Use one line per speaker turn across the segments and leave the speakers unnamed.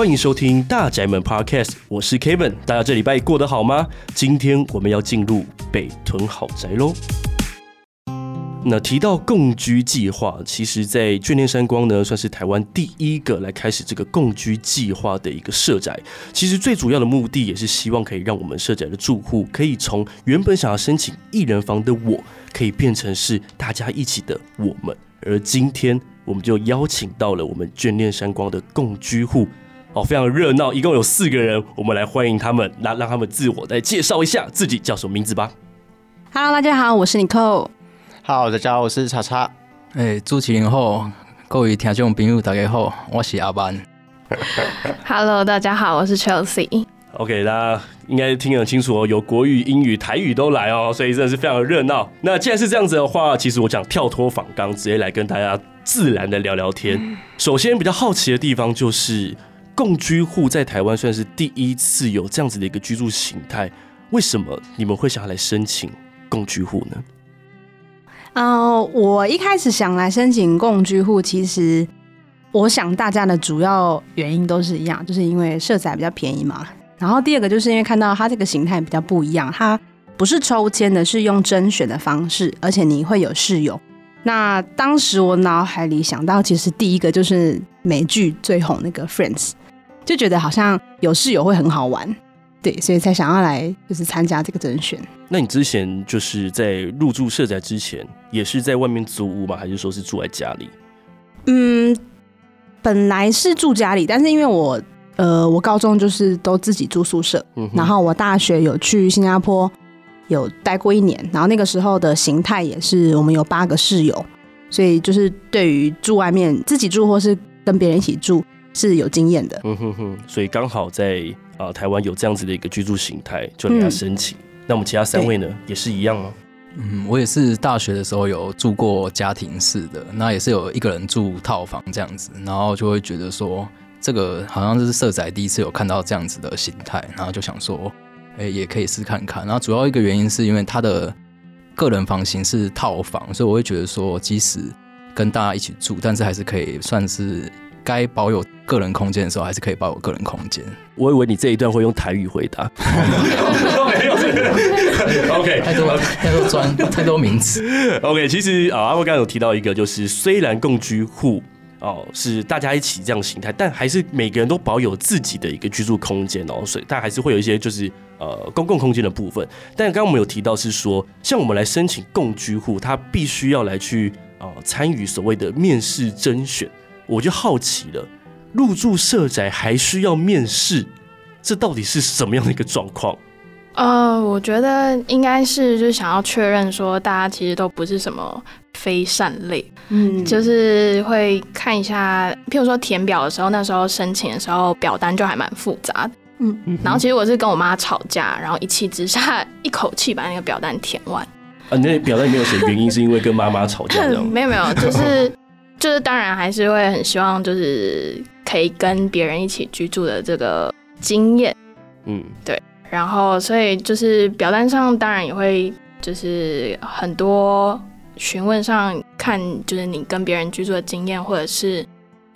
欢迎收听大宅门 Podcast，我是 Kevin，大家这礼拜过得好吗？今天我们要进入北屯豪宅喽。那提到共居计划，其实，在眷恋山光呢，算是台湾第一个来开始这个共居计划的一个社宅。其实最主要的目的，也是希望可以让我们社宅的住户，可以从原本想要申请一人房的我，可以变成是大家一起的我们。而今天，我们就邀请到了我们眷恋山光的共居户，哦，非常热闹，一共有四个人，我们来欢迎他们，那让他们自我再介绍一下自己叫什么名字吧。
Hello，大家好，我是 Nicole。
Hello，，大家好，我是叉叉。
哎、欸，主持人好，各位听众朋友大家好，我是阿班。
Hello，大家好，我是 Chelsea。
OK，大家应该听得很清楚哦，有国语、英语、台语都来哦，所以真的是非常的热闹。那既然是这样子的话，其实我想跳脱仿纲，直接来跟大家自然的聊聊天。首先比较好奇的地方就是，共居户在台湾算是第一次有这样子的一个居住形态，为什么你们会想要来申请共居户呢？
啊我一开始想来申请共居户，其实我想大家的主要原因都是一样，就是因为社宅比较便宜嘛。然后第二个就是因为看到它这个形态比较不一样，它不是抽签的，是用甄选的方式，而且你会有室友。那当时我脑海里想到，其实第一个就是美剧最红那个 Friends，就觉得好像有室友会很好玩。对，所以才想要来就是参加这个甄选。
那你之前就是在入住社宅之前，也是在外面租屋吗？还是说是住在家里？
嗯，本来是住家里，但是因为我呃，我高中就是都自己住宿舍，嗯、然后我大学有去新加坡有待过一年，然后那个时候的形态也是我们有八个室友，所以就是对于住外面自己住或是跟别人一起住是有经验的。
嗯哼哼，所以刚好在。啊，台湾有这样子的一个居住形态，就给他申请。嗯、那我们其他三位呢，也是一样吗？
嗯，我也是大学的时候有住过家庭式的，那也是有一个人住套房这样子，然后就会觉得说，这个好像是社宅第一次有看到这样子的形态，然后就想说，哎、欸，也可以试看看。然后主要一个原因是因为他的个人房型是套房，所以我会觉得说，即使跟大家一起住，但是还是可以算是。该保有个人空间的时候，还是可以保有个人空间。
我以为你这一段会用台语回答，没有，OK，
太多太多专 太多名词。
OK，其实啊，阿威刚刚有提到一个，就是虽然共居户哦是大家一起这样形态，但还是每个人都保有自己的一个居住空间哦，所以但还是会有一些就是呃公共空间的部分。但刚刚我们有提到是说，像我们来申请共居户，他必须要来去啊参与所谓的面试甄选。我就好奇了，入住社宅还需要面试，这到底是什么样的一个状况？
呃，我觉得应该是就是想要确认说，大家其实都不是什么非善类，嗯，就是会看一下，譬如说填表的时候，那时候申请的时候表单就还蛮复杂的，嗯，然后其实我是跟我妈吵架，然后一气之下一口气把那个表单填完。
啊，你那表单里面有写原因，是因为跟妈妈吵架？
没有没有，就是。就是当然还是会很希望，就是可以跟别人一起居住的这个经验，嗯，对。然后所以就是表单上当然也会就是很多询问上看，就是你跟别人居住的经验，或者是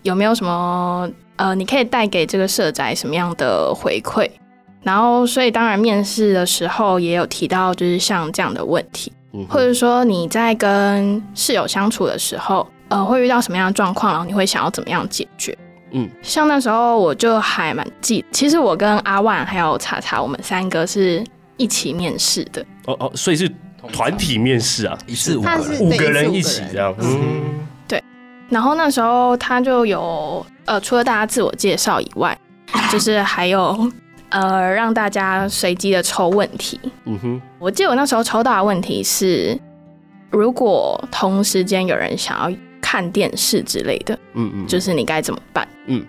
有没有什么呃，你可以带给这个社宅什么样的回馈。然后所以当然面试的时候也有提到，就是像这样的问题，嗯，或者说你在跟室友相处的时候。呃，会遇到什么样的状况，然后你会想要怎么样解决？嗯，像那时候我就还蛮记，其实我跟阿万还有查查，我们三个是一起面试的。
哦哦，所以是团体面试啊，一次五个人，五个人一起这样。嗯，
对。然后那时候他就有呃，除了大家自我介绍以外，就是还有呃，让大家随机的抽问题。嗯哼，我记得我那时候抽到的问题是，如果同时间有人想要。看电视之类的，嗯嗯，就是你该怎么办？嗯，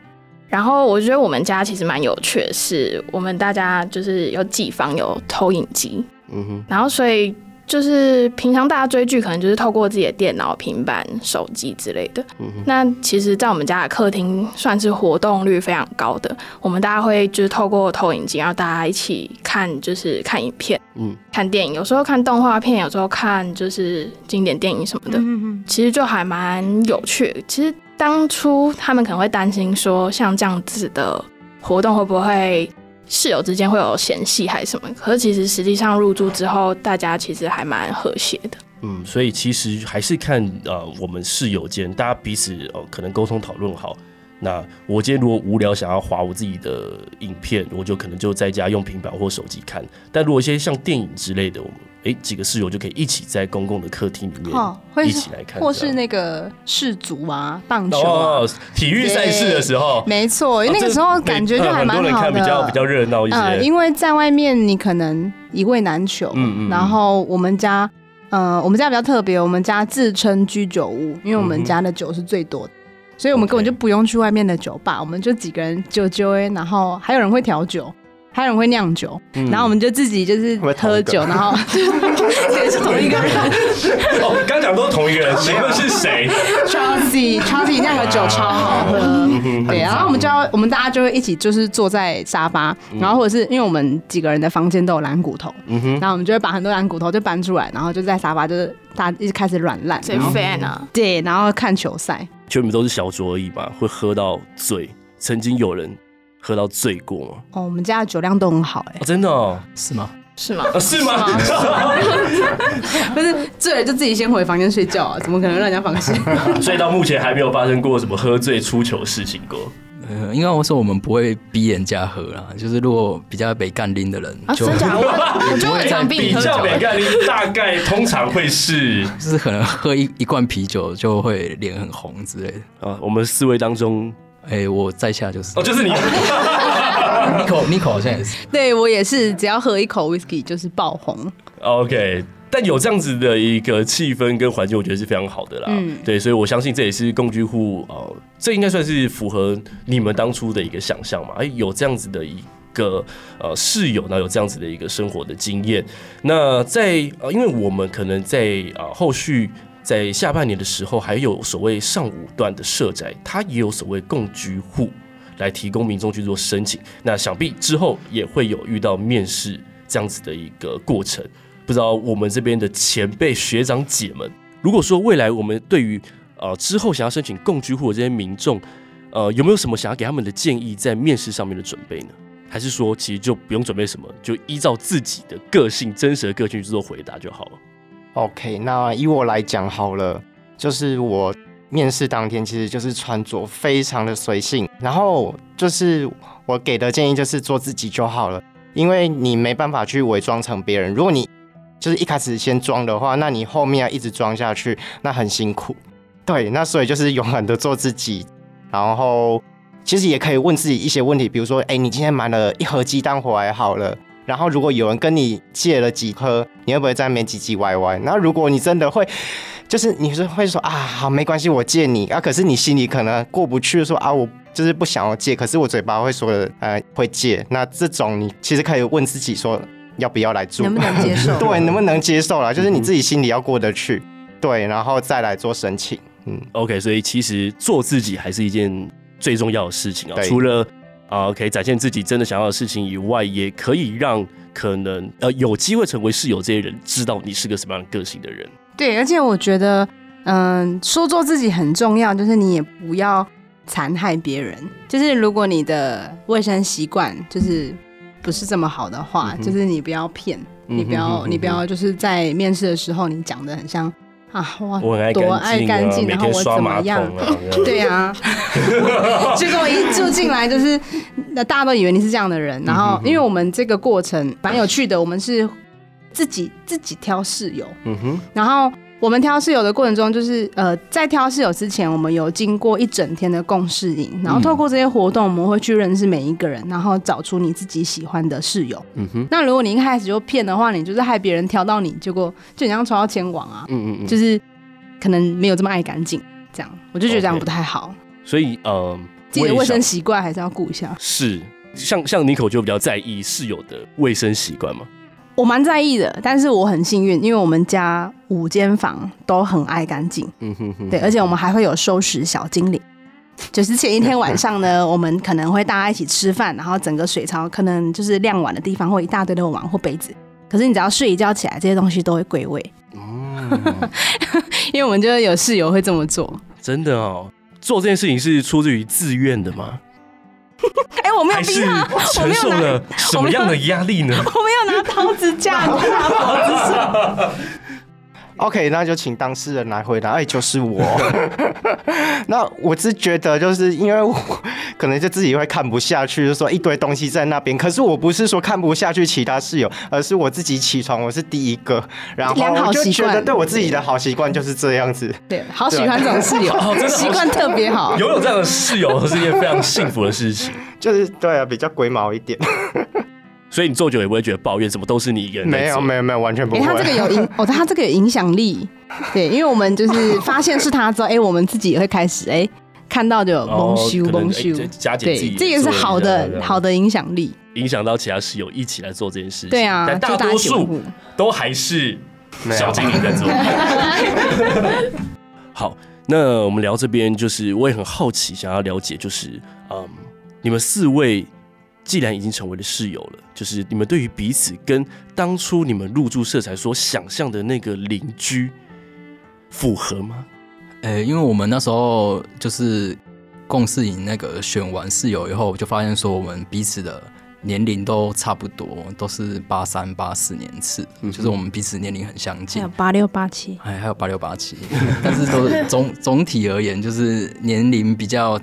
然后我觉得我们家其实蛮有趣的是，我们大家就是有几房有投影机，嗯哼，然后所以。就是平常大家追剧，可能就是透过自己的电脑、平板、手机之类的。嗯、那其实，在我们家的客厅，算是活动率非常高的。我们大家会就是透过投影机，然后大家一起看，就是看影片，嗯，看电影。有时候看动画片，有时候看就是经典电影什么的。嗯嗯其实就还蛮有趣的。其实当初他们可能会担心说，像这样子的活动会不会室友之间会有嫌隙还是什么？可是其实实际上入住之后，大家其实还蛮和谐的。
嗯，所以其实还是看呃我们室友间大家彼此哦、可能沟通讨论好。那我今天如果无聊想要划我自己的影片，我就可能就在家用平板或手机看。但如果一些像电影之类的，我们哎几个室友就可以一起在公共的客厅里面一起来看，
或是那个世足啊、棒球啊、哦、
体育赛事的时候，
没错，因为那个时候感觉就还蛮好的，很多人看
比较比较热闹一些、呃。
因为在外面你可能一位难求，嗯嗯，然后我们家，呃，我们家比较特别，我们家自称居酒屋，因为我们家的酒是最多的。所以我们根本就不用去外面的酒吧.我们就几个人就就哎，然后还有人会调酒，还有人会酿酒，嗯、然后我们就自己就是喝酒，然后 也是同一个人。
哦，刚讲都是同一个人，请问是谁
？Chelsea，Chelsea 酿的酒超好喝。啊、对，然后我们就要，我们大家就会一起就是坐在沙发，嗯、然后或者是因为我们几个人的房间都有蓝骨头，嗯、然后我们就会把很多蓝骨头就搬出来，然后就在沙发就是大家一直开始软烂。
谁 fan 啊？
对，然后看球赛。
就你们都是小酌而已吧？会喝到醉？曾经有人喝到醉过吗？
哦，我们家的酒量都很好哎、
欸哦，真的、哦？
是吗？
是吗？
啊、是吗？
不是醉了就自己先回房间睡觉啊？怎么可能让人家放心？
所以到目前还没有发生过什么喝醉出糗事情过。
呃，应该我说我们不会逼人家喝啦，就是如果比较北干拎的人，就
真假？我 就会常逼
比较北干拎，大概通常会是，
就是可能喝一一罐啤酒就会脸很红之类的
啊。我们四位当中，
哎、欸，我在下就是
哦，就是你
，Nico，Nico 好像也是，
对我也是，只要喝一口 Whisky 就是爆红。
OK。但有这样子的一个气氛跟环境，我觉得是非常好的啦。嗯，对，所以我相信这也是共居户呃，这应该算是符合你们当初的一个想象嘛。哎，有这样子的一个呃室友呢，有这样子的一个生活的经验。那在呃，因为我们可能在啊、呃、后续在下半年的时候，还有所谓上五段的社宅，它也有所谓共居户来提供民众去做申请。那想必之后也会有遇到面试这样子的一个过程。不知道我们这边的前辈学长姐们，如果说未来我们对于呃之后想要申请共居户的这些民众，呃有没有什么想要给他们的建议，在面试上面的准备呢？还是说其实就不用准备什么，就依照自己的个性、真实的个性去做回答就好了
？OK，那以我来讲好了，就是我面试当天其实就是穿着非常的随性，然后就是我给的建议就是做自己就好了，因为你没办法去伪装成别人，如果你就是一开始先装的话，那你后面要一直装下去，那很辛苦。对，那所以就是勇敢的做自己，然后其实也可以问自己一些问题，比如说，哎、你今天买了一盒鸡蛋回来好了，然后如果有人跟你借了几颗，你会不会在那边唧唧歪歪？那如果你真的会，就是你是会说啊，好，没关系，我借你啊，可是你心里可能过不去，说啊，我就是不想要借，可是我嘴巴会说，呃，会借。那这种你其实可以问自己说。要不要来住？
能不能接受？
对，能不能接受啦？就是你自己心里要过得去，对，然后再来做申请。嗯
，OK，所以其实做自己还是一件最重要的事情啊。对除了啊，可以展现自己真的想要的事情以外，也可以让可能呃有机会成为室友这些人知道你是个什么样的个性的人。
对，而且我觉得，嗯、呃，说做自己很重要，就是你也不要残害别人。就是如果你的卫生习惯就是。不是这么好的话，嗯、就是你不要骗，你不要，你不要，就是在面试的时候，你讲的很像啊，哇，我爱多爱干净，然后我怎么样？啊、对呀、啊，结果一住进来，就是那大家都以为你是这样的人，然后因为我们这个过程蛮有趣的，我们是自己自己挑室友，嗯哼，然后。我们挑室友的过程中，就是呃，在挑室友之前，我们有经过一整天的共识营，然后透过这些活动，我们会去认识每一个人，然后找出你自己喜欢的室友。嗯哼。那如果你一开始就骗的话，你就是害别人挑到你，结果就你像抽到签网啊。嗯嗯嗯。就是可能没有这么爱干净，这样我就觉得这样不太好。
Okay. 所以呃，
自己的卫生习惯还是要顾一下。
是，像像 Nico 就比较在意室友的卫生习惯嘛。
我蛮在意的，但是我很幸运，因为我们家五间房都很爱干净，嗯哼哼，对，而且我们还会有收拾小精灵，就是前一天晚上呢，我们可能会大家一起吃饭，然后整个水槽可能就是晾碗的地方会一大堆的碗或杯子，可是你只要睡一觉起来，这些东西都会归位，嗯，因为我们就有室友会这么做，
真的哦，做这件事情是出自于自愿的吗？
哎、欸，我没
有逼他承受了什么样的压力呢？
刀子架你，拿刀子上。
OK，那就请当事人来回答。哎，就是我。那我是觉得，就是因为我可能就自己会看不下去，就说一堆东西在那边。可是我不是说看不下去其他室友，而是我自己起床，我是第一个，然后我就觉得对我自己的好习惯就是这样子。
对，好喜欢这种室友，习惯特别好。
拥有这样的室友是一件非常幸福的事情。
就是对啊，比较龟毛一点。
所以你做久也不会觉得抱怨，什么都是你一个人。
没有没有没有，完全不会。
他这个有影 哦，他这个有影响力。对，因为我们就是发现是他之后，哎，我们自己也会开始哎，看到就蒙羞蒙羞。对，这个是好的好的影响力，
影响到其他室友一起来做这件事情。
对啊，
但大多数都还是小精灵在做。好，那我们聊这边，就是我也很好奇，想要了解，就是嗯，你们四位。既然已经成为了室友了，就是你们对于彼此跟当初你们入住社宅所想象的那个邻居符合吗？
呃、欸，因为我们那时候就是共事营那个选完室友以后，就发现说我们彼此的年龄都差不多，都是八三八四年次，嗯、就是我们彼此年龄很相近。
还有八六八七，
哎，还有八六八七，但是都总总体而言，就是年龄比较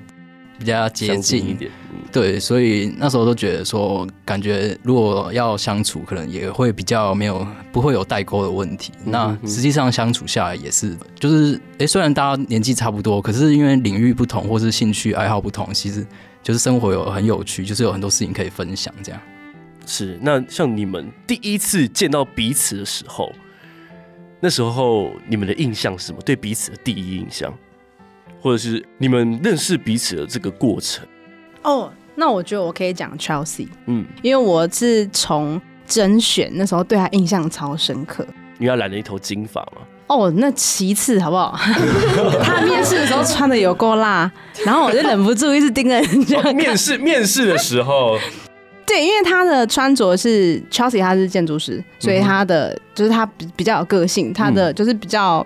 比较接近一点。对，所以那时候都觉得说，感觉如果要相处，可能也会比较没有不会有代沟的问题。那实际上相处下来也是，就是哎，虽然大家年纪差不多，可是因为领域不同或是兴趣爱好不同，其实就是生活有很有趣，就是有很多事情可以分享。这样
是。那像你们第一次见到彼此的时候，那时候你们的印象是什么？对彼此的第一印象，或者是你们认识彼此的这个过程？
哦。那我觉得我可以讲 Chelsea，嗯，因为我是从甄选那时候对他印象超深刻，
因为他染了一头金发嘛。
哦，那其次好不好？他面试的时候穿的有够辣，然后我就忍不住一直盯着人家、哦。
面试面试的时候，
对，因为他的穿着是 Chelsea，他是建筑师，所以他的就是他比比较有个性，他的就是比较。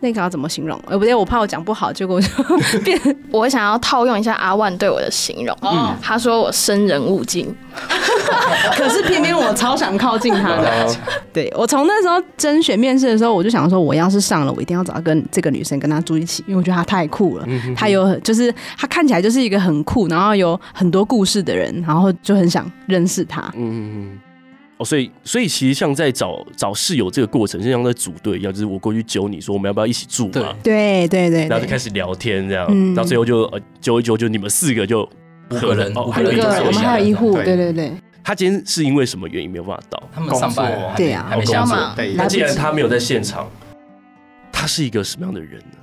那个要怎么形容？呃，不对，我怕我讲不好，结果就 变。
我想要套用一下阿万对我的形容，嗯，他说我生人勿近，
可是偏偏我超想靠近他的。对，我从那时候甄选面试的时候，我就想说，我要是上了，我一定要找到跟这个女生跟她住一起，因为我觉得她太酷了。她有就是她看起来就是一个很酷，然后有很多故事的人，然后就很想认识她。嗯嗯嗯。
哦，所以，所以其实像在找找室友这个过程，就像在组队一样，就是我过去揪你说我们要不要一起住嘛？
对对对，
然后就开始聊天这样，嗯、到最后就呃揪一揪，就你们四个就
五个人，
哦，还有一个我们还有一户，对对对。
他今天是因为什么原因没有办法到？
他们上班，
对呀，
还没下班。
那既然他没有在现场，他是一个什么样的人呢？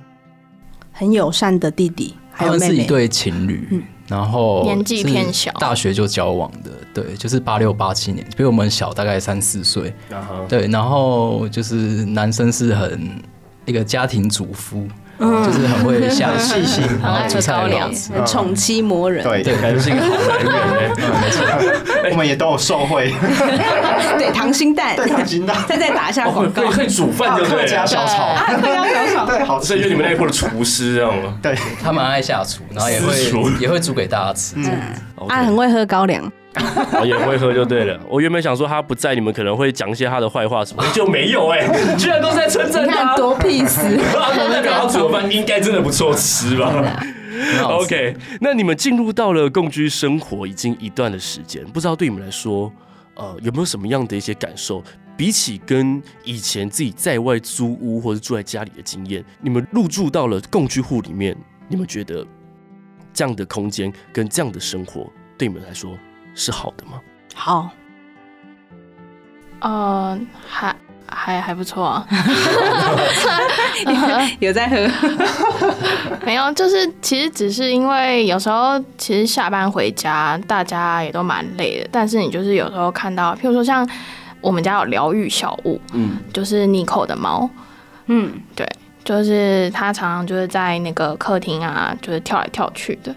很友善的弟弟，还有妹妹，
他们是一对情侣。嗯然后
年纪偏小，
大学就交往的，对，就是八六八七年，比我们小大概三四岁。对，然后就是男生是很一个家庭主夫。就是很会下细心，然后煮菜很好，
宠妻魔人，
对
对，感觉是一个好男人。没错，
我们也都有受惠。
对，溏心蛋，
对，溏心蛋，
再再打一下广告，
可以煮饭，对不对？
客家小炒，
客家小炒，
对，好吃。
所以你们那一波的厨师，知道吗？
对，
他蛮爱下厨，然后也会也会煮给大家吃。嗯，
啊，很会喝高粱。
也会喝就对了。我原本想说他不在，你们可能会讲一些他的坏话什么，就没有哎，居然都在称赞他，
多屁事。
代表他煮的饭应该真的不错吃吧？OK，那你们进入到了共居生活已经一段的时间，不知道对你们来说，呃，有没有什么样的一些感受？比起跟以前自己在外租屋或者住在家里的经验，你们入住到了共居户里面，你们觉得这样的空间跟这样的生活对你们来说？是好的吗？
好，
呃，还还还不错。啊，
有在喝，
没有，就是其实只是因为有时候其实下班回家，大家也都蛮累的，但是你就是有时候看到，譬如说像我们家有疗愈小物，嗯，就是妮可的猫，嗯，对，就是它常常就是在那个客厅啊，就是跳来跳去的。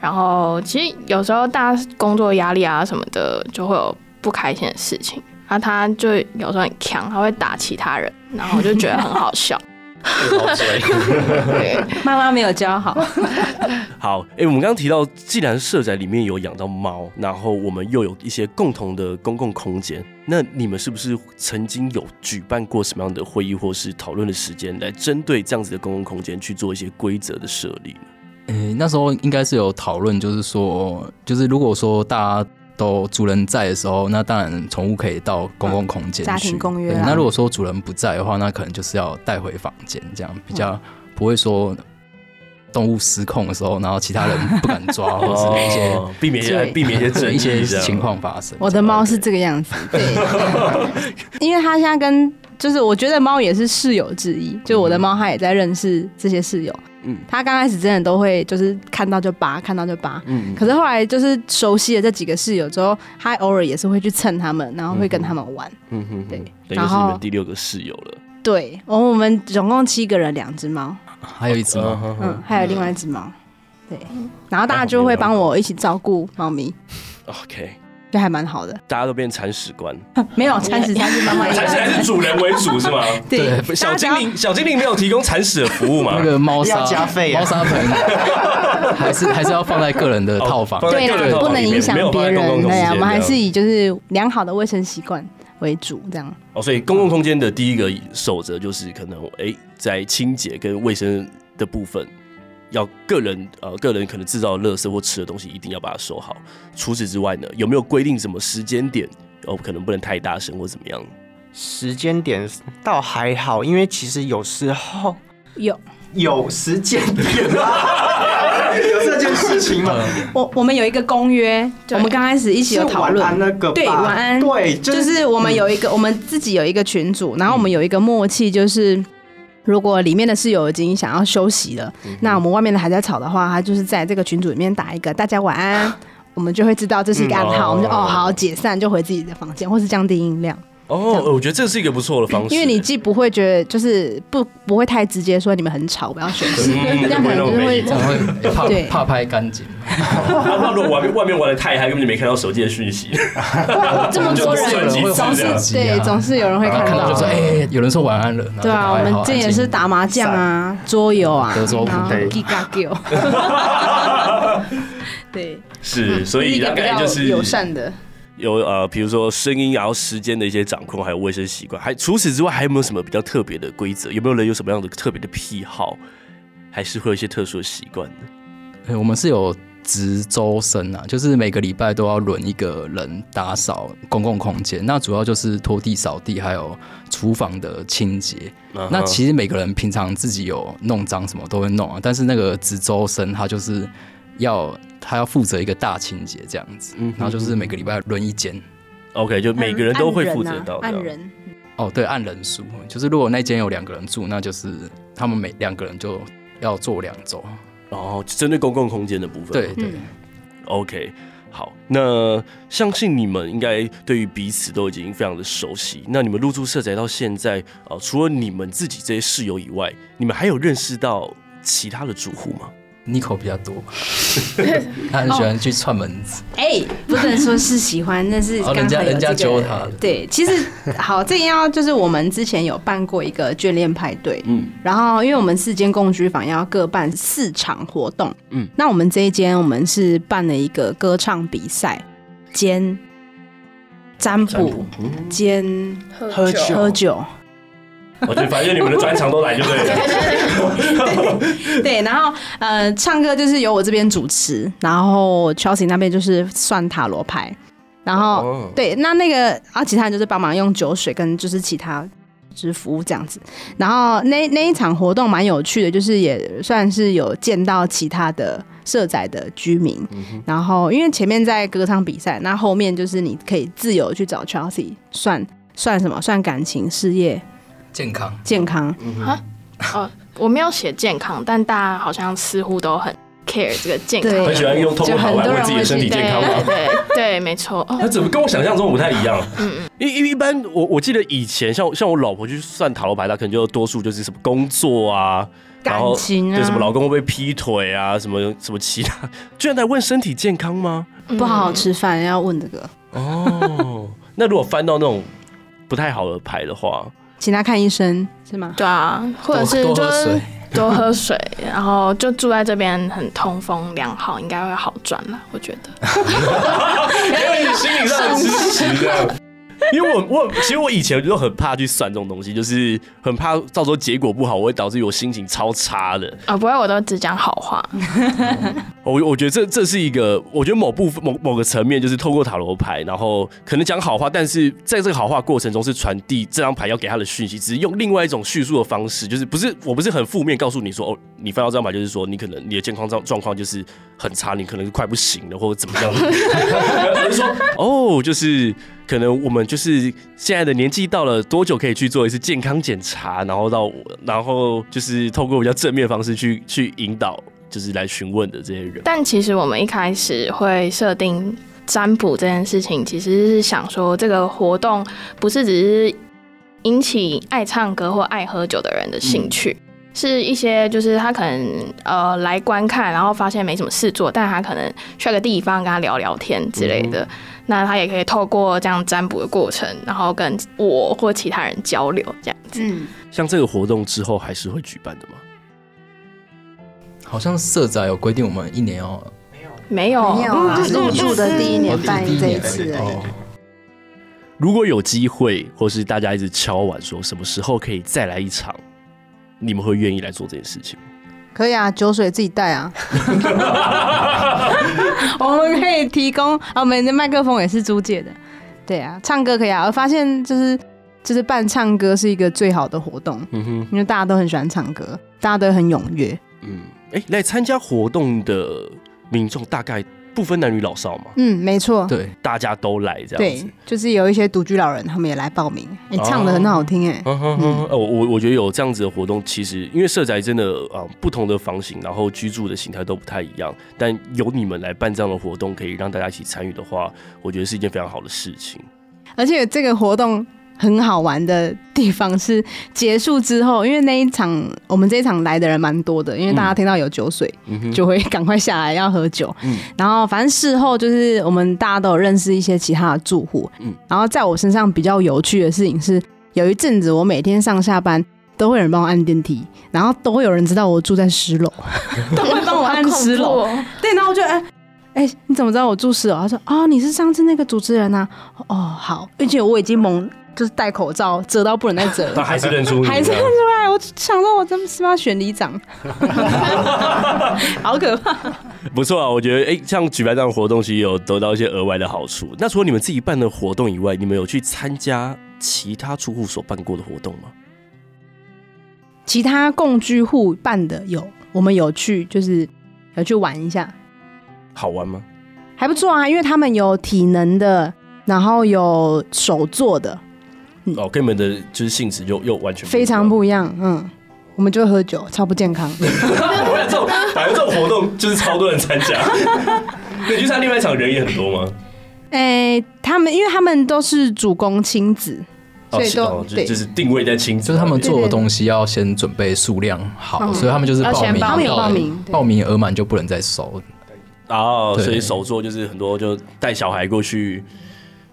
然后其实有时候大家工作压力啊什么的，就会有不开心的事情。然后他就有时候很强，他会打其他人，然后我就觉得很好笑。
妈妈没有教好。
好，哎、欸，我们刚刚提到，既然社宅里面有养到猫，然后我们又有一些共同的公共空间，那你们是不是曾经有举办过什么样的会议或是讨论的时间，来针对这样子的公共空间去做一些规则的设立呢？
呃、欸，那时候应该是有讨论，就是说，就是如果说大家都主人在的时候，那当然宠物可以到公共空间、嗯、
家庭公约、啊。
那如果说主人不在的话，那可能就是要带回房间，这样比较不会说。动物失控的时候，然后其他人不敢抓，或者是一些
避免一些避免一些
一些情况发生。
我的猫是这个样子，对，因为它现在跟就是我觉得猫也是室友之一，就我的猫它也在认识这些室友。嗯，他刚开始真的都会就是看到就扒，看到就扒。嗯，可是后来就是熟悉了这几个室友之后，他偶尔也是会去蹭他们，然后会跟他们玩。嗯哼，对，
然后是你们第六个室友了。
对，我我们总共七个人，两只猫。
还有一只猫，
嗯，还有另外一只猫，对，然后大家就会帮我一起照顾猫咪
，OK，
就还蛮好的。
大家都变铲屎官，
没有铲屎才是妈妈，
铲屎还是主人为主是吗？
对，
小精灵小精灵没有提供铲屎的服务嘛？
那个猫砂
加费，
猫砂盆 还是还是要放在个人的套房，
对，不能影响别人。对啊，我们还是以就是良好的卫生习惯为主，这样。
哦，所以公共空间的第一个守则就是可能哎。欸在清洁跟卫生的部分，要个人呃个人可能制造的垃圾或吃的东西，一定要把它收好。除此之外呢，有没有规定什么时间点？哦，可能不能太大声或怎么样？
时间点倒还好，因为其实有时候
有
有时间点 有这件事情嘛？
我我们有一个公约，我们刚开始一起有讨论
那个
对晚安
对，
就是我们有一个、嗯、我们自己有一个群组，然后我们有一个默契，就是。如果里面的室友已经想要休息了，嗯、那我们外面的还在吵的话，他就是在这个群组里面打一个“大家晚安”，我们就会知道这是一个暗号，嗯、我们就哦好解散，就回自己的房间，或是降低音量。
哦，我觉得这是一个不错的方式，
因为你既不会觉得就是不不会太直接说你们很吵，不要休息，嗯、这样可能就是会
会怕怕拍干净。
怕如果外面外面玩的太嗨，根本就没看到手机的讯息。
这么多人总是对，总是有人会看到，
就说哎，有人说晚安了。
对啊，我们这也是打麻将啊，桌游啊，
德州扑克。
对，
是，所以大概就是
友善的。
有呃，比如说声音，然后时间的一些掌控，还有卫生习惯，还除此之外，还有没有什么比较特别的规则？有没有人有什么样的特别的癖好，还是会有一些特殊的习惯呢？
欸，我们是有值周生啊，就是每个礼拜都要轮一个人打扫公共空间，那主要就是拖地、扫地，还有厨房的清洁。Uh huh. 那其实每个人平常自己有弄脏什么都会弄啊，但是那个值周生他就是。要他要负责一个大清洁这样子，嗯、然后就是每个礼拜轮一间
，OK，就每个人都会负责到
按人，啊、按人。
哦，对，按人数，就是如果那间有两个人住，那就是他们每两个人就要做两周，
哦，针对公共空间的部分，
对对、嗯、
，OK，好，那相信你们应该对于彼此都已经非常的熟悉，那你们入住社宅到现在，呃，除了你们自己这些室友以外，你们还有认识到其他的住户吗
？Nico 比较多，他很喜欢去串门子。
哎、欸，不能说是喜欢，那是
人家人家揪他。
对，其实好，这要就是我们之前有办过一个眷恋派对，嗯，然后因为我们四间共居房要各办四场活动，嗯，那我们这一间我们是办了一个歌唱比赛兼占卜兼喝酒喝酒。
我觉得反正你们的专长都来就对了。
对，对，然后呃，唱歌就是由我这边主持，然后 Chelsea 那边就是算塔罗牌，然后、oh. 对，那那个啊其他人就是帮忙用酒水跟就是其他就是服务这样子。然后那那一场活动蛮有趣的，就是也算是有见到其他的社宅的居民。Mm hmm. 然后因为前面在歌唱比赛，那后面就是你可以自由去找 Chelsea 算算什么？算感情、事业。
健康，
健康，
啊，哦，我没有写健康，但大家好像似乎都很 care 这个健康，
很喜欢用透过好玩问自己的身体健康吗？
对对，没错。
那怎么跟我想象中不太一样？嗯嗯，因因为一般我我记得以前像像我老婆去算塔罗牌，她可能就多数就是什么工作啊，
感情啊，
对什么老公会不会劈腿啊，什么什么其他，居然在问身体健康吗？
不好好吃饭要问这个？
哦，那如果翻到那种不太好的牌的话。
请他看医生是吗？
对啊，或者是就是多喝水，然后就住在这边很通风良好，应该会好转了，我觉得。
因为你心理上的支持。因为我我其实我以前就很怕去算这种东西，就是很怕到时候结果不好，我会导致我心情超差的。
啊、哦，不会，我都只讲好话。
我我觉得这这是一个，我觉得某部分某某个层面，就是透过塔罗牌，然后可能讲好话，但是在这个好话过程中是传递这张牌要给他的讯息，只是用另外一种叙述的方式，就是不是我不是很负面告诉你说哦，你翻到这张牌就是说你可能你的健康状状况就是很差，你可能是快不行了或者怎么样的，就是说哦，就是。可能我们就是现在的年纪到了多久可以去做一次健康检查，然后到然后就是透过比较正面的方式去去引导，就是来询问的这些人。
但其实我们一开始会设定占卜这件事情，其实是想说这个活动不是只是引起爱唱歌或爱喝酒的人的兴趣，是一些就是他可能呃来观看，然后发现没什么事做，但他可能需要个地方跟他聊聊天之类的。嗯那他也可以透过这样占卜的过程，然后跟我或其他人交流，这样子。嗯，
像这个活动之后还是会举办的吗？
好像社宅有规定，我们一年要
没有没有
啊，入住的第一年办这一次。
如果有机会，或是大家一直敲碗说什么时候可以再来一场，你们会愿意来做这件事情吗？
可以啊，酒水自己带啊。我们可以提供，我们的麦克风也是租借的。对啊，唱歌可以啊。我发现就是就是办唱歌是一个最好的活动，嗯哼，因为大家都很喜欢唱歌，大家都很踊跃。
嗯，哎、欸，来参加活动的民众大概。不分男女老少嘛？
嗯，没错，
对，大家都来这样子。
对，就是有一些独居老人，他们也来报名。你、欸、唱的很好听哎。嗯嗯。
我我我觉得有这样子的活动，其实因为社宅真的啊，不同的房型，然后居住的形态都不太一样。但有你们来办这样的活动，可以让大家一起参与的话，我觉得是一件非常好的事情。
而且这个活动。很好玩的地方是结束之后，因为那一场我们这一场来的人蛮多的，因为大家听到有酒水，就会赶快下来要喝酒。嗯然后反正事后就是我们大家都有认识一些其他的住户。嗯然后在我身上比较有趣的事情是，有一阵子我每天上下班都会有人帮我按电梯，然后都会有人知道我住在十楼，都会帮我按十楼。对，然后我就哎哎，你怎么知道我住十楼？他说啊，你是上次那个主持人啊。哦，好，而且我已经蒙。就是戴口罩遮到不能再遮，
他还是认出你，
还是认出来。我想说，我真是要选里长，好可怕。
不错啊，我觉得哎、欸，像举办这样的活动，其实有得到一些额外的好处。那除了你们自己办的活动以外，你们有去参加其他住户所办过的活动吗？
其他共居户办的有，我们有去，就是有去玩一下。
好玩吗？
还不错啊，因为他们有体能的，然后有手做的。
哦，跟你们的就是性质又又完全
非常不一样，嗯，我们就会喝酒，超不健康。
我感觉这种，反正这种活动就是超多人参加。你去参另外一场人也很多吗？
哎、欸，他们因为他们都是主攻亲子，所以都、哦、
就，就是定位在亲子，
就是他们做的东西要先准备数量好，对对对，所以他们就是报名，
他们有报名，
报名额满就不能再收。
哦，所以手作就是很多就带小孩过去。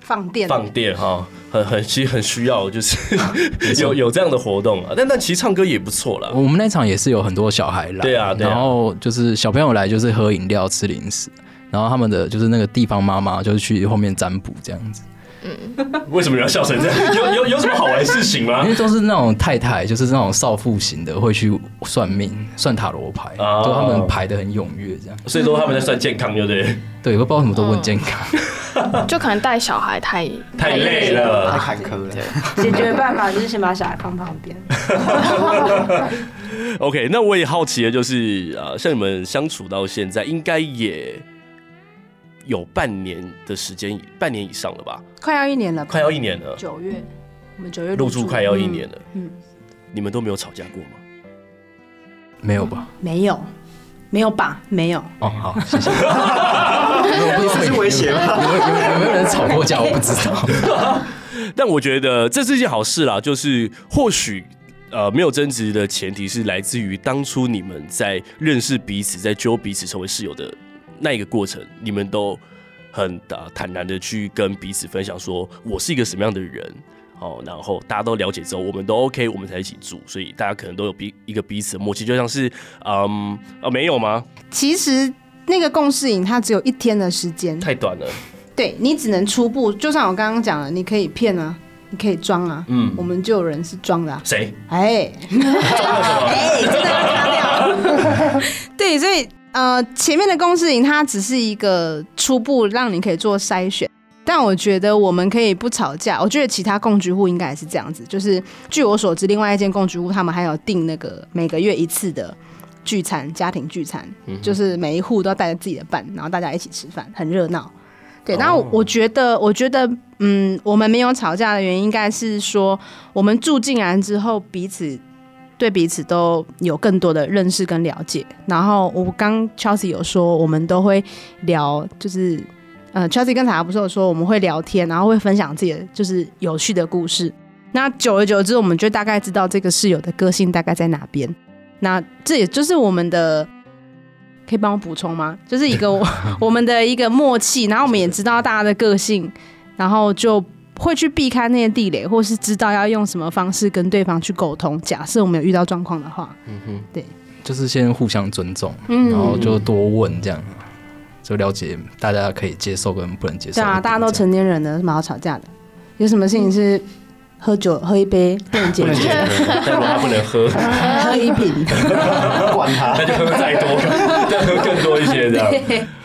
放电，
放电哈，很很其实很需要，就是 有有这样的活动啊。但但其实唱歌也不错啦。
我们那场也是有很多小孩来，
对啊，对啊，
然后就是小朋友来就是喝饮料、吃零食，然后他们的就是那个地方妈妈就是去后面占卜这样子。
嗯，为什么要笑成这样？有有有什么好玩的事情吗？
因为都是那种太太，就是那种少妇型的，会去算命、算塔罗牌，哦、就他们排的很踊跃，这样。
所以说他们在算健康，对不对？
对，我不知道什么都问健康，
哦、就可能带小孩太
太累了，
太坎坷了。
解决办法就是先把小孩放旁边。
OK，那我也好奇的就是，呃，像你们相处到现在，应该也。有半年的时间，半年以上了吧？
快要一年了，
快要一年了。
九月，我们九月
入住快要一年了。
嗯，嗯，
你们都没有吵架过吗？
没有吧？
没有，没有吧？没有。
哦，好，谢谢。这是威胁吗？有有有没有人吵过架？我不知道。
但我觉得这是一件好事啦，就是或许呃没有争执的前提是来自于当初你们在认识彼此，在揪彼此成为室友的。那一个过程，你们都很坦然的去跟彼此分享，说我是一个什么样的人，哦，然后大家都了解之后，我们都 OK，我们才一起住，所以大家可能都有彼一个彼此的默契，就像是嗯啊没有吗？
其实那个共事营它只有一天的时间，
太短了。
对，你只能初步，就像我刚刚讲的，你可以骗啊，你可以装啊，嗯，我们就有人是装的、啊，
谁？
哎，装了什么？哎，真的要擦掉。对，所以呃，前面的共事营它只是一个初步，让你可以做筛选。但我觉得我们可以不吵架。我觉得其他共居户应该也是这样子，就是据我所知，另外一间共居户他们还有定那个每个月一次的聚餐，家庭聚餐，就是每一户都要带着自己的伴，然后大家一起吃饭，很热闹。对，然后我觉得，我觉得，嗯，我们没有吵架的原因，应该是说我们住进来之后，彼此对彼此都有更多的认识跟了解。然后我刚 Chelsea 有说，我们都会聊，就是。呃，Chelsea 刚才不是有说我们会聊天，然后会分享自己的就是有趣的故事。那久而久之，我们就大概知道这个室友的个性大概在哪边。那这也就是我们的，可以帮我补充吗？就是一个 我们的一个默契。然后我们也知道大家的个性，然后就会去避开那些地雷，或是知道要用什么方式跟对方去沟通。假设我们有遇到状况的话，嗯哼，对，
就是先互相尊重，嗯然后就多问这样。就了解大家可以接受跟不能接受。
对啊，大家都成年人了，有什么好吵架的？有什么事情是喝酒喝一杯不能解决的？
但他不能喝，
喝一瓶，
管他，
那就喝再多，再喝更多一些这样。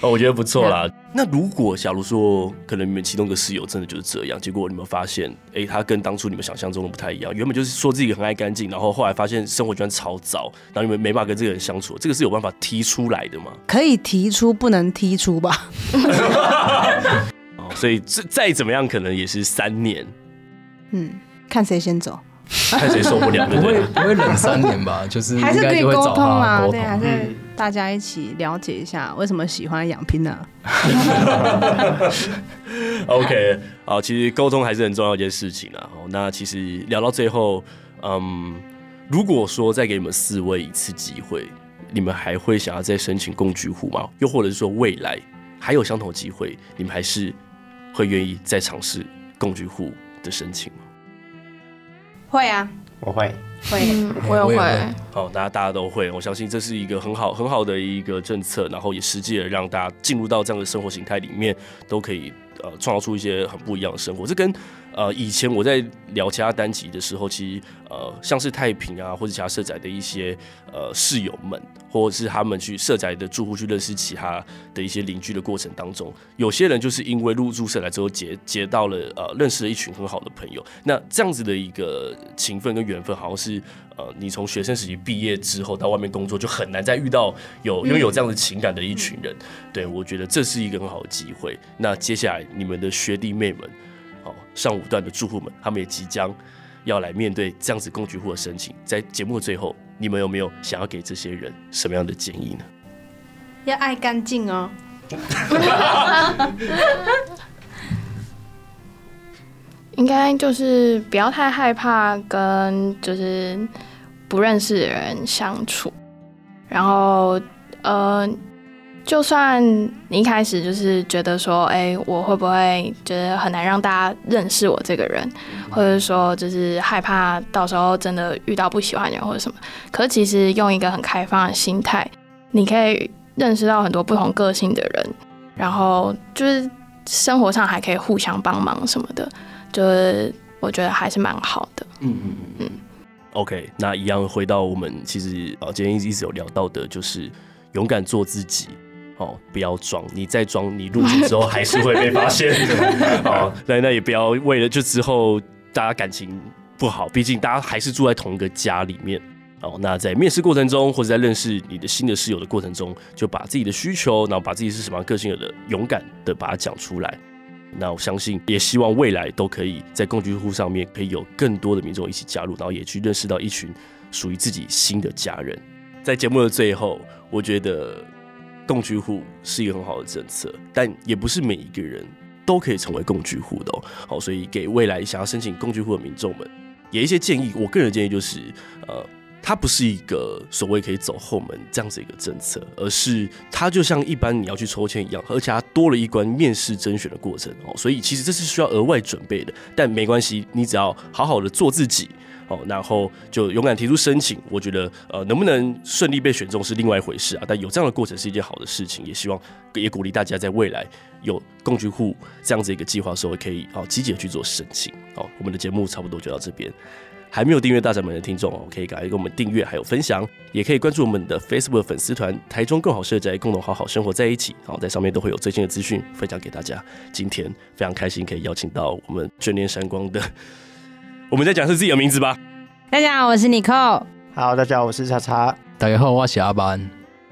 哦，我觉得不错啦。那如果假如说，可能你们其中一个室友真的就是这样，结果你们发现，哎、欸，他跟当初你们想象中的不太一样。原本就是说自己很爱干净，然后后来发现生活居然超糟，然后你们没办法跟这个人相处，这个是有办法提出来的吗？
可以提出，不能踢出吧？
哦，所以这再怎么样，可能也是三年。
嗯，看谁先走。
看谁受不了，不会
不会冷三年吧？就是
还是可以沟通啊，对，还是大家一起了解一下为什么喜欢养拼呢？
OK，好，其实沟通还是很重要一件事情啊。那其实聊到最后，嗯，如果说再给你们四位一次机会，你们还会想要再申请共居户吗？又或者是说未来还有相同机会，你们还是会愿意再尝试共居户的申请吗？
会啊，
我会，
会，
我也会。
好，大家大家都会，我相信这是一个很好很好的一个政策，然后也实际的让大家进入到这样的生活形态里面，都可以呃创造出一些很不一样的生活。这跟呃以前我在聊其他单集的时候，其实呃像是太平啊或者其他社宅的一些呃室友们。或者是他们去社宅的住户去认识其他的一些邻居的过程当中，有些人就是因为入住社宅之后结结到了呃认识了一群很好的朋友，那这样子的一个情分跟缘分，好像是呃你从学生时期毕业之后到外面工作就很难再遇到有拥有这样的情感的一群人。对，我觉得这是一个很好的机会。那接下来你们的学弟妹们，哦上五段的住户们，他们也即将要来面对这样子工具户的申请，在节目的最后。你们有没有想要给这些人什么样的建议呢？
要爱干净哦。
应该就是不要太害怕跟就是不认识的人相处，然后呃。就算你一开始就是觉得说，哎、欸，我会不会觉得很难让大家认识我这个人，或者说就是害怕到时候真的遇到不喜欢的人或者什么？可是其实用一个很开放的心态，你可以认识到很多不同个性的人，然后就是生活上还可以互相帮忙什么的，就是我觉得还是蛮好的。嗯嗯
嗯。OK，那一样回到我们其实啊，今天一直有聊到的，就是勇敢做自己。哦，不要装，你再装，你入住之后还是会被发现 的。哦，那那也不要为了就之后大家感情不好，毕竟大家还是住在同一个家里面。哦，那在面试过程中，或者在认识你的新的室友的过程中，就把自己的需求，然后把自己是什么样个性的，勇敢的把它讲出来。那我相信，也希望未来都可以在共居户上面，可以有更多的民众一起加入，然后也去认识到一群属于自己新的家人。在节目的最后，我觉得。共居户是一个很好的政策，但也不是每一个人都可以成为共居户的哦。好，所以给未来想要申请共居户的民众们，也一些建议。我个人建议就是，呃，它不是一个所谓可以走后门这样子一个政策，而是它就像一般你要去抽签一样，而且它多了一关面试甄选的过程哦，所以其实这是需要额外准备的，但没关系，你只要好好的做自己哦，然后就勇敢提出申请，我觉得呃能不能顺利被选中是另外一回事啊，但有这样的过程是一件好的事情，也希望也鼓励大家在未来有共居户这样子一个计划的时候，可以哦积极的去做申请哦。我们的节目差不多就到这边。还没有订阅大宅门的听众哦，可以赶快给我们订阅，还有分享，也可以关注我们的 Facebook 粉丝团“台中更好社宅”，共同好好生活在一起。好，在上面都会有最新的资讯分享给大家。今天非常开心可以邀请到我们眷恋山光的，我们再讲是自己的名字吧。
大家好，我是 Nicole。
好，大家好，我是叉叉。
大家好，我是阿班。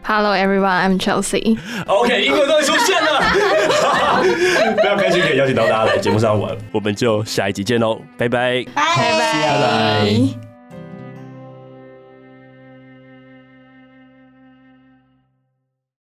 Hello everyone, I'm Chelsea.
OK，英文终于出现了，非常开心可以邀请到大家来节目上玩，我们就下一集见喽，拜拜，
拜拜拜拜。